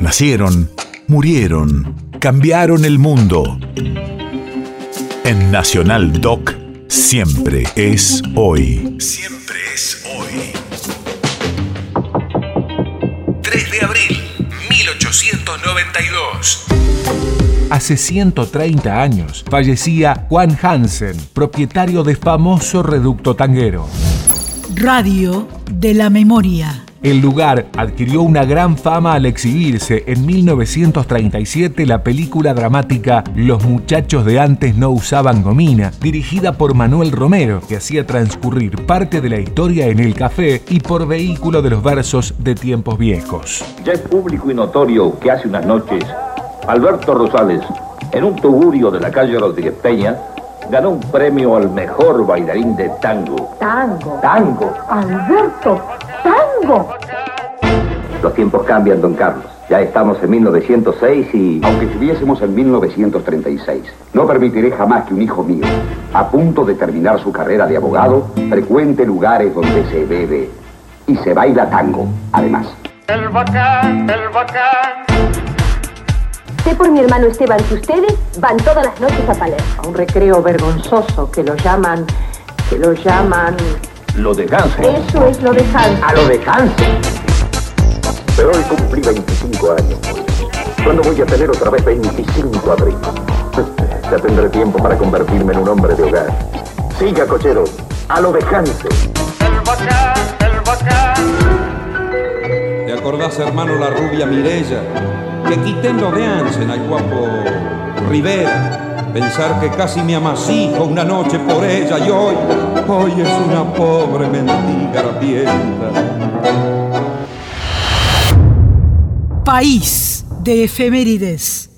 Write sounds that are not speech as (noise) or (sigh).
Nacieron, murieron, cambiaron el mundo. En Nacional Doc, siempre es hoy. Siempre es hoy. 3 de abril, 1892. Hace 130 años fallecía Juan Hansen, propietario de famoso reducto tanguero. Radio de la Memoria. El lugar adquirió una gran fama al exhibirse en 1937 la película dramática Los muchachos de antes no usaban gomina, dirigida por Manuel Romero, que hacía transcurrir parte de la historia en el café y por vehículo de los versos de tiempos viejos. Ya es público y notorio que hace unas noches Alberto Rosales, en un tugurio de la calle Rodríguez Peña, ganó un premio al mejor bailarín de tango. Tango. Tango. Alberto, tango. Los tiempos cambian, don Carlos. Ya estamos en 1906 y... Aunque estuviésemos en 1936, no permitiré jamás que un hijo mío, a punto de terminar su carrera de abogado, frecuente lugares donde se bebe y se baila tango, además. El bacán, el bacán. Sé por mi hermano Esteban que ustedes van todas las noches a Palermo. A un recreo vergonzoso que lo llaman, que lo llaman... Lo de Hansen. Eso es lo de Hans. A lo de Hansen. Pero hoy cumplí 25 años. ¿Cuándo voy a tener otra vez 25 abril? (laughs) ya tendré tiempo para convertirme en un hombre de hogar. Siga, cochero. A lo de Hansen. El bacán, el bacán. ¿Te acordás, hermano, la rubia Mirella? Que quitendo de Hansen al guapo Rivera. Pensar que casi me amasijo una noche por ella y hoy, hoy es una pobre mendiga rabienta. País de efemérides.